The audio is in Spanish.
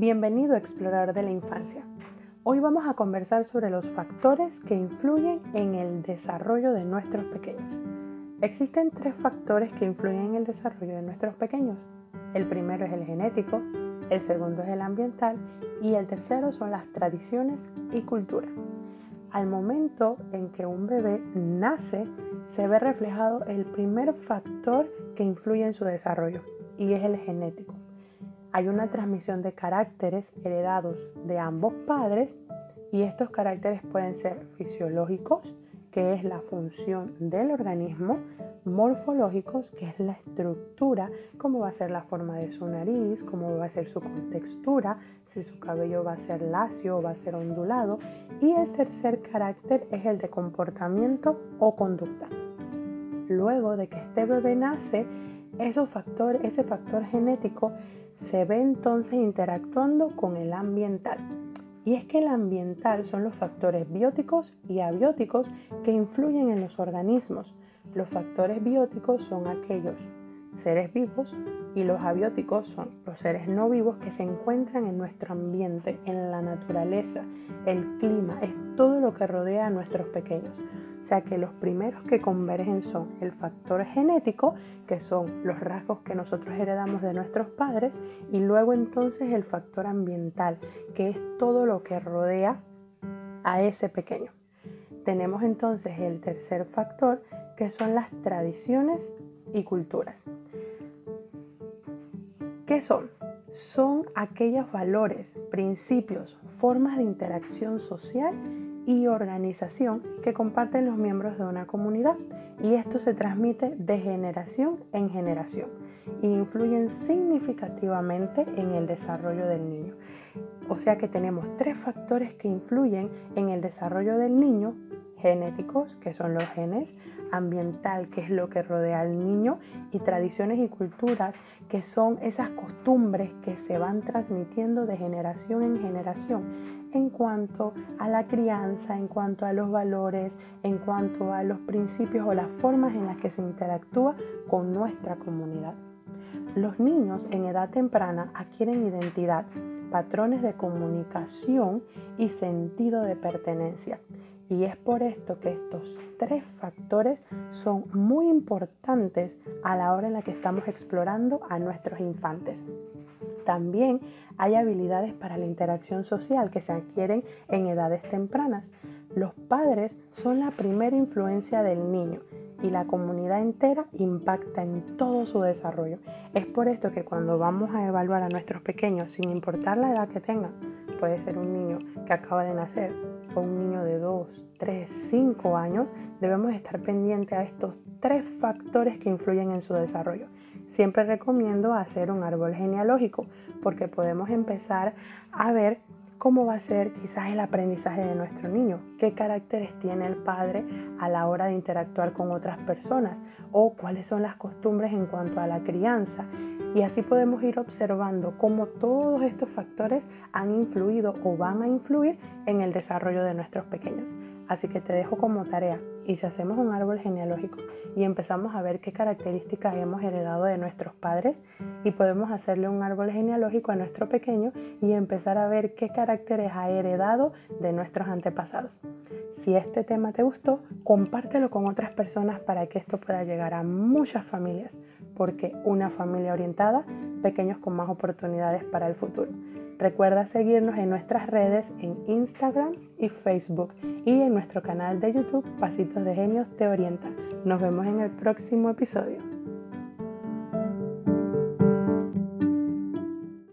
Bienvenido explorador de la infancia. Hoy vamos a conversar sobre los factores que influyen en el desarrollo de nuestros pequeños. Existen tres factores que influyen en el desarrollo de nuestros pequeños. El primero es el genético, el segundo es el ambiental y el tercero son las tradiciones y cultura. Al momento en que un bebé nace, se ve reflejado el primer factor que influye en su desarrollo y es el genético hay una transmisión de caracteres heredados de ambos padres y estos caracteres pueden ser fisiológicos, que es la función del organismo, morfológicos, que es la estructura, cómo va a ser la forma de su nariz, cómo va a ser su contextura, si su cabello va a ser lacio o va a ser ondulado, y el tercer carácter es el de comportamiento o conducta. Luego de que este bebé nace, ese factor genético se ve entonces interactuando con el ambiental. Y es que el ambiental son los factores bióticos y abióticos que influyen en los organismos. Los factores bióticos son aquellos seres vivos y los abióticos son los seres no vivos que se encuentran en nuestro ambiente, en la naturaleza, el clima, es todo lo que rodea a nuestros pequeños. O sea que los primeros que convergen son el factor genético, que son los rasgos que nosotros heredamos de nuestros padres, y luego entonces el factor ambiental, que es todo lo que rodea a ese pequeño. Tenemos entonces el tercer factor, que son las tradiciones y culturas. ¿Qué son? Son aquellos valores, principios, formas de interacción social y organización que comparten los miembros de una comunidad y esto se transmite de generación en generación e influyen significativamente en el desarrollo del niño. O sea que tenemos tres factores que influyen en el desarrollo del niño, genéticos, que son los genes, ambiental, que es lo que rodea al niño, y tradiciones y culturas, que son esas costumbres que se van transmitiendo de generación en generación en cuanto a la crianza, en cuanto a los valores, en cuanto a los principios o las formas en las que se interactúa con nuestra comunidad. Los niños en edad temprana adquieren identidad, patrones de comunicación y sentido de pertenencia. Y es por esto que estos tres factores son muy importantes a la hora en la que estamos explorando a nuestros infantes. También hay habilidades para la interacción social que se adquieren en edades tempranas. Los padres son la primera influencia del niño y la comunidad entera impacta en todo su desarrollo. Es por esto que cuando vamos a evaluar a nuestros pequeños, sin importar la edad que tengan, puede ser un niño que acaba de nacer o un niño de 2, 3, 5 años, debemos estar pendientes a estos tres factores que influyen en su desarrollo. Siempre recomiendo hacer un árbol genealógico porque podemos empezar a ver cómo va a ser quizás el aprendizaje de nuestro niño, qué caracteres tiene el padre a la hora de interactuar con otras personas o cuáles son las costumbres en cuanto a la crianza. Y así podemos ir observando cómo todos estos factores han influido o van a influir en el desarrollo de nuestros pequeños. Así que te dejo como tarea y si hacemos un árbol genealógico y empezamos a ver qué características hemos heredado de nuestros padres y podemos hacerle un árbol genealógico a nuestro pequeño y empezar a ver qué caracteres ha heredado de nuestros antepasados. Si este tema te gustó, compártelo con otras personas para que esto pueda llegar a muchas familias, porque una familia orientada, pequeños con más oportunidades para el futuro. Recuerda seguirnos en nuestras redes en Instagram y Facebook y en nuestro canal de YouTube Pasitos de Genios Te Orienta. Nos vemos en el próximo episodio.